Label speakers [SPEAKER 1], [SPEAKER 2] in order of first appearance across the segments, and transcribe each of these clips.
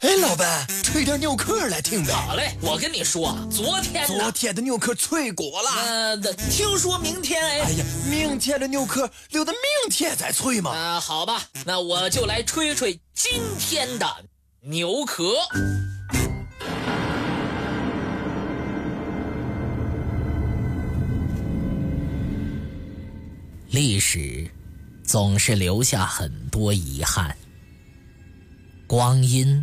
[SPEAKER 1] 哎，老板，吹点牛壳来听呗。
[SPEAKER 2] 好嘞，我跟你说，昨天
[SPEAKER 1] 昨天的牛壳脆果了。
[SPEAKER 2] 呃，听说明天哎。
[SPEAKER 1] 哎呀，明天的牛壳留到明天再吹嘛。
[SPEAKER 2] 啊，好吧，那我就来吹吹今天的牛壳。历史总是留下很多遗憾，光阴。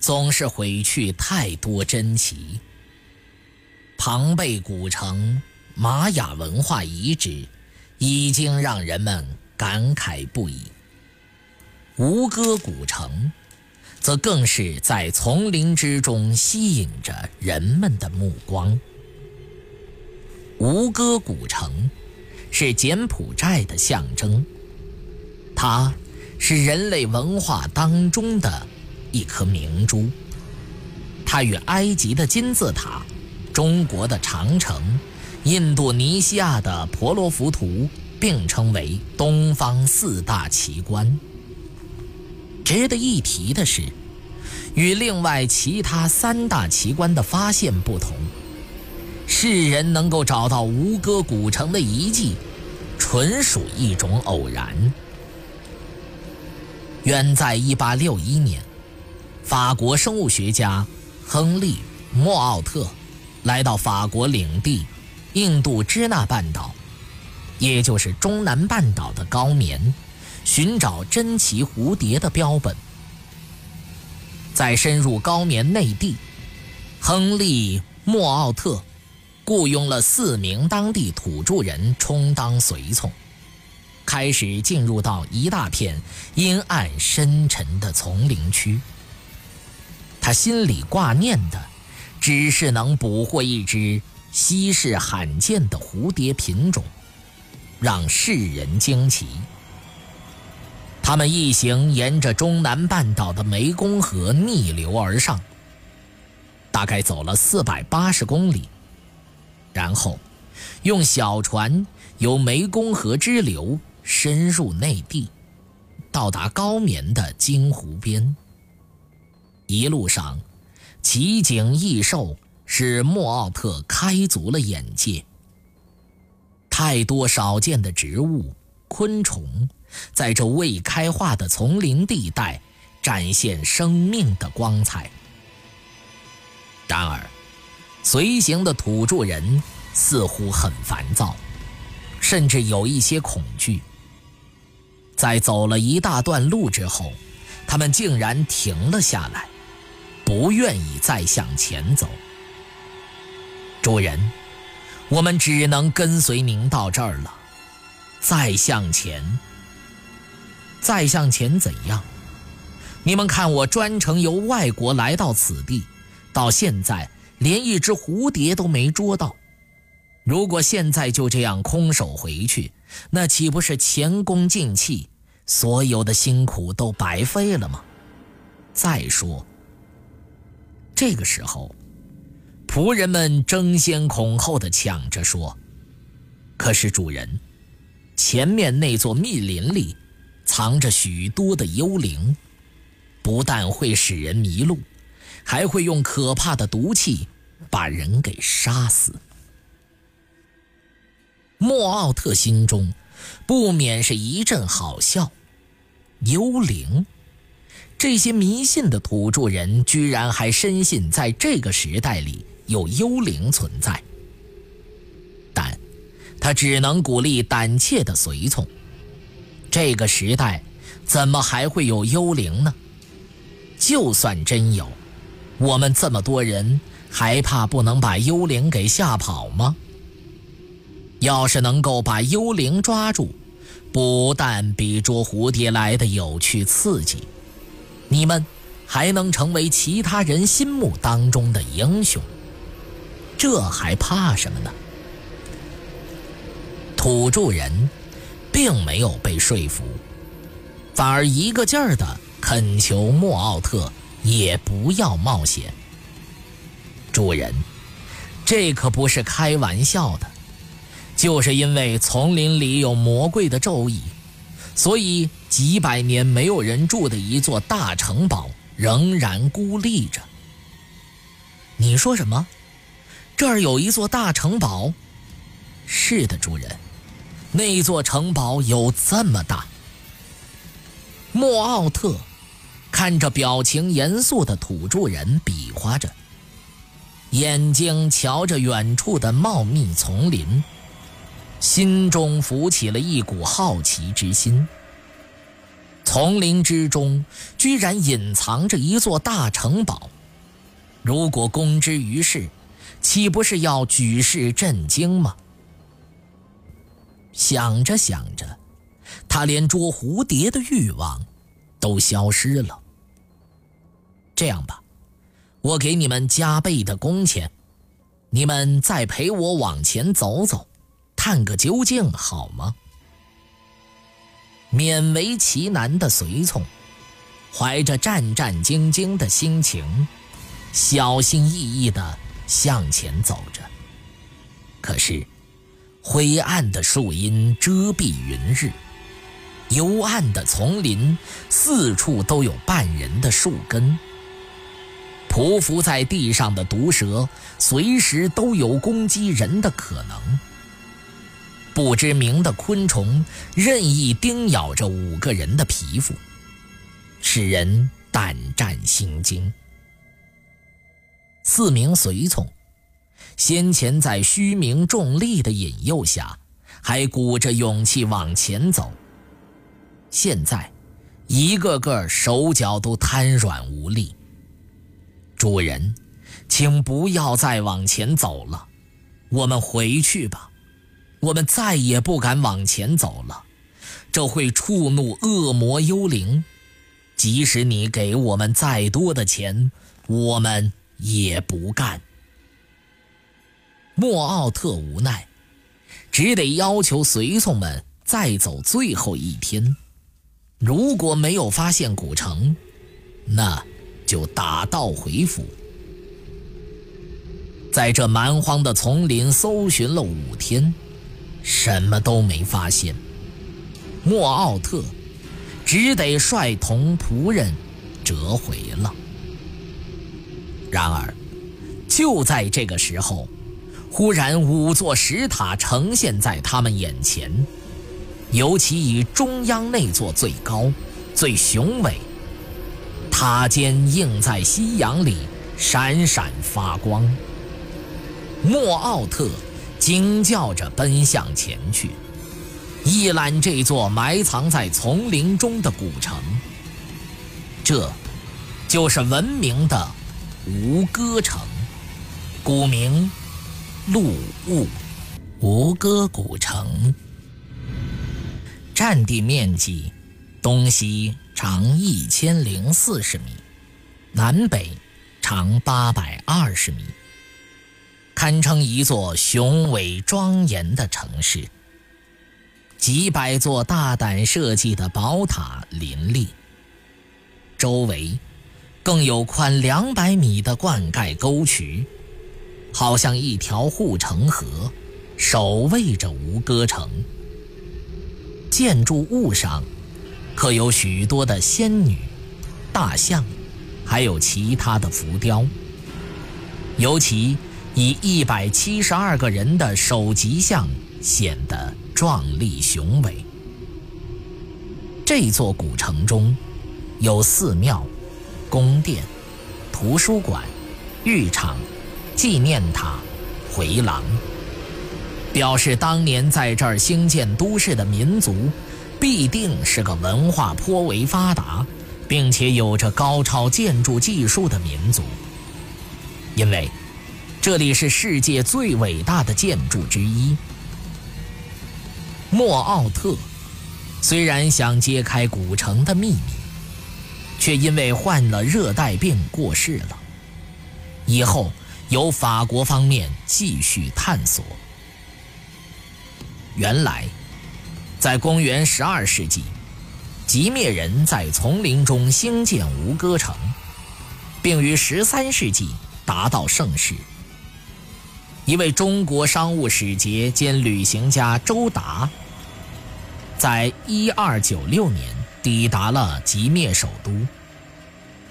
[SPEAKER 2] 总是毁去太多珍奇。庞贝古城、玛雅文化遗址，已经让人们感慨不已。吴哥古城，则更是在丛林之中吸引着人们的目光。吴哥古城，是柬埔寨的象征，它是人类文化当中的。一颗明珠，它与埃及的金字塔、中国的长城、印度尼西亚的婆罗浮屠并称为东方四大奇观。值得一提的是，与另外其他三大奇观的发现不同，世人能够找到吴哥古城的遗迹，纯属一种偶然。远在1861年。法国生物学家亨利·莫奥特来到法国领地印度支那半岛，也就是中南半岛的高棉，寻找珍奇蝴蝶的标本。在深入高棉内地，亨利·莫奥特雇佣了四名当地土著人充当随从，开始进入到一大片阴暗深沉的丛林区。他心里挂念的，只是能捕获一只稀世罕见的蝴蝶品种，让世人惊奇。他们一行沿着中南半岛的湄公河逆流而上，大概走了四百八十公里，然后用小船由湄公河支流深入内地，到达高棉的金湖边。一路上，奇景异兽使莫奥特开足了眼界。太多少见的植物、昆虫，在这未开化的丛林地带展现生命的光彩。然而，随行的土著人似乎很烦躁，甚至有一些恐惧。在走了一大段路之后，他们竟然停了下来。不愿意再向前走，主人，我们只能跟随您到这儿了。再向前，再向前怎样？你们看，我专程由外国来到此地，到现在连一只蝴蝶都没捉到。如果现在就这样空手回去，那岂不是前功尽弃，所有的辛苦都白费了吗？再说。这个时候，仆人们争先恐后的抢着说：“可是主人，前面那座密林里藏着许多的幽灵，不但会使人迷路，还会用可怕的毒气把人给杀死。”莫奥特心中不免是一阵好笑，幽灵。这些迷信的土著人居然还深信在这个时代里有幽灵存在，但，他只能鼓励胆怯的随从。这个时代怎么还会有幽灵呢？就算真有，我们这么多人还怕不能把幽灵给吓跑吗？要是能够把幽灵抓住，不但比捉蝴蝶来的有趣刺激。你们还能成为其他人心目当中的英雄，这还怕什么呢？土著人并没有被说服，反而一个劲儿的恳求莫奥特也不要冒险。主人，这可不是开玩笑的，就是因为丛林里有魔鬼的咒语。所以，几百年没有人住的一座大城堡仍然孤立着。你说什么？这儿有一座大城堡？是的，主人，那座城堡有这么大。莫奥特看着表情严肃的土著人，比划着，眼睛瞧着远处的茂密丛林，心中浮起了一股好奇之心。丛林之中居然隐藏着一座大城堡，如果公之于世，岂不是要举世震惊吗？想着想着，他连捉蝴蝶的欲望都消失了。这样吧，我给你们加倍的工钱，你们再陪我往前走走，探个究竟，好吗？勉为其难的随从，怀着战战兢兢的心情，小心翼翼地向前走着。可是。灰暗的树荫遮蔽云日，幽暗的丛林四处都有半人的树根。匍匐在地上的毒蛇随时都有攻击人的可能。不知名的昆虫任意叮咬着五个人的皮肤，使人胆战心惊。四名随从。先前在虚名重利的引诱下，还鼓着勇气往前走。现在，一个个手脚都瘫软无力。主人，请不要再往前走了，我们回去吧。我们再也不敢往前走了，这会触怒恶魔幽灵。即使你给我们再多的钱，我们也不干。莫奥特无奈，只得要求随从们再走最后一天。如果没有发现古城，那就打道回府。在这蛮荒的丛林搜寻了五天，什么都没发现。莫奥特只得率同仆人折回了。然而，就在这个时候。忽然，五座石塔呈现在他们眼前，尤其以中央那座最高、最雄伟。塔尖映在夕阳里，闪闪发光。莫奥特惊叫着奔向前去，一览这座埋藏在丛林中的古城。这，就是闻名的吴哥城，古名。陆雾，吴哥古城，占地面积东西长一千零四十米，南北长八百二十米，堪称一座雄伟庄严的城市。几百座大胆设计的宝塔林立，周围更有宽两百米的灌溉沟渠。好像一条护城河，守卫着吴哥城。建筑物上，刻有许多的仙女、大象，还有其他的浮雕。尤其以一百七十二个人的首级像显得壮丽雄伟。这座古城中，有寺庙、宫殿、图书馆、浴场。纪念塔、回廊，表示当年在这儿兴建都市的民族，必定是个文化颇为发达，并且有着高超建筑技术的民族。因为这里是世界最伟大的建筑之一。莫奥特虽然想揭开古城的秘密，却因为患了热带病过世了。以后。由法国方面继续探索。原来，在公元十二世纪，吉灭人在丛林中兴建吴哥城，并于十三世纪达到盛世。一位中国商务使节兼旅行家周达，在一二九六年抵达了吉灭首都。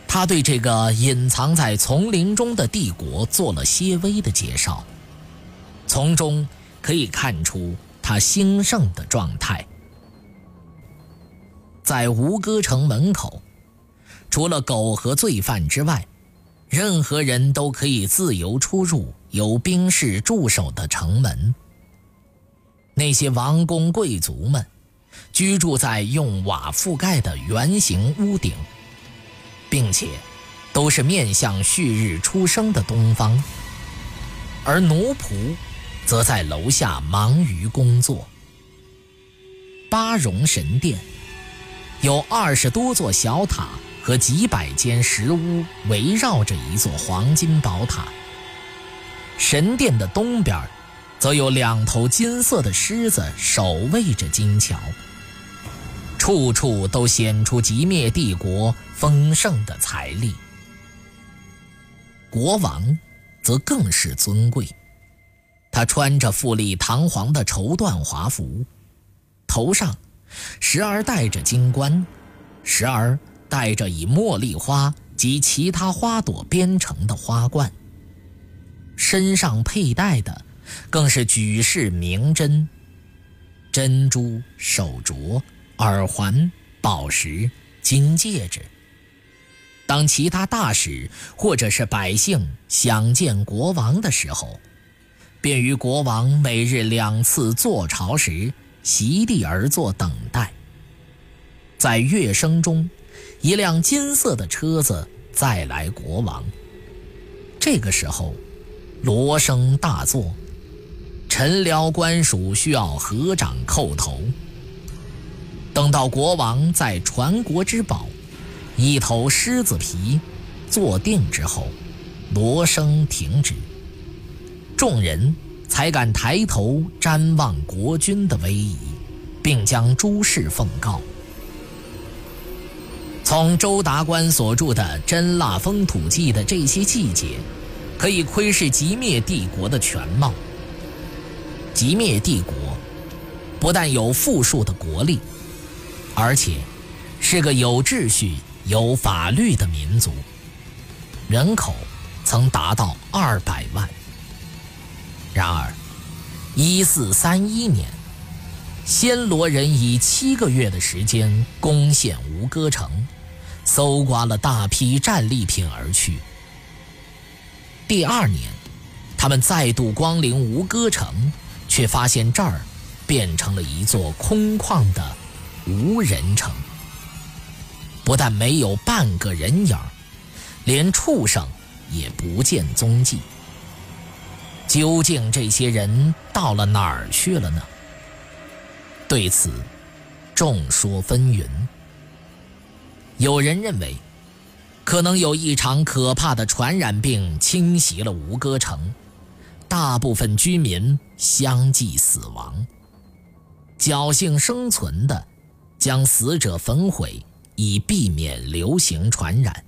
[SPEAKER 2] 他对这个隐藏在丛林中的帝国做了些微的介绍，从中可以看出他兴盛的状态。在吴哥城门口，除了狗和罪犯之外，任何人都可以自由出入有兵士驻守的城门。那些王公贵族们居住在用瓦覆盖的圆形屋顶。并且，都是面向旭日初升的东方，而奴仆则在楼下忙于工作。八荣神殿有二十多座小塔和几百间石屋围绕着一座黄金宝塔。神殿的东边，则有两头金色的狮子守卫着金桥。处处都显出极灭帝国丰盛的财力。国王则更是尊贵，他穿着富丽堂皇的绸缎华服，头上时而戴着金冠，时而戴着以茉莉花及其他花朵编成的花冠，身上佩戴的更是举世名珍，珍珠手镯。耳环、宝石、金戒指。当其他大使或者是百姓想见国王的时候，便于国王每日两次坐朝时席地而坐等待。在乐声中，一辆金色的车子载来国王。这个时候，锣声大作，臣僚官属需要合掌叩头。等到国王在传国之宝一头狮子皮坐定之后，锣声停止，众人才敢抬头瞻望国君的威仪，并将诸事奉告。从周达观所著的《真腊风土记》的这些细节，可以窥视极灭帝国的全貌。极灭帝国不但有富庶的国力。而且，是个有秩序、有法律的民族，人口曾达到二百万。然而，一四三一年，暹罗人以七个月的时间攻陷吴哥城，搜刮了大批战利品而去。第二年，他们再度光临吴哥城，却发现这儿变成了一座空旷的。无人城，不但没有半个人影连畜生也不见踪迹。究竟这些人到了哪儿去了呢？对此，众说纷纭。有人认为，可能有一场可怕的传染病侵袭了吴哥城，大部分居民相继死亡。侥幸生存的。将死者焚毁，以避免流行传染，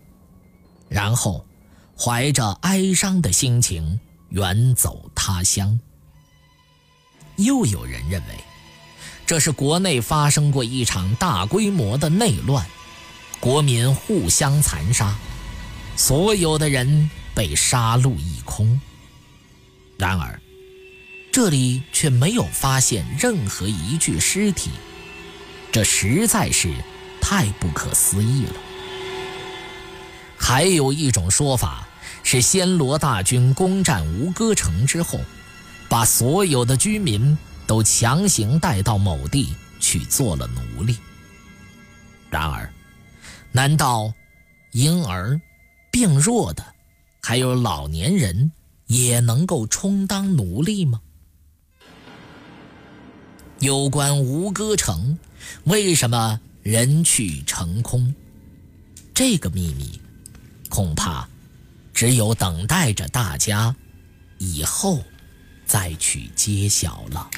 [SPEAKER 2] 然后怀着哀伤的心情远走他乡。又有人认为，这是国内发生过一场大规模的内乱，国民互相残杀，所有的人被杀戮一空。然而，这里却没有发现任何一具尸体。这实在是太不可思议了。还有一种说法是，暹罗大军攻占吴哥城之后，把所有的居民都强行带到某地去做了奴隶。然而，难道婴儿、病弱的，还有老年人也能够充当奴隶吗？有关吴哥城。为什么人去城空？这个秘密，恐怕只有等待着大家以后再去揭晓了。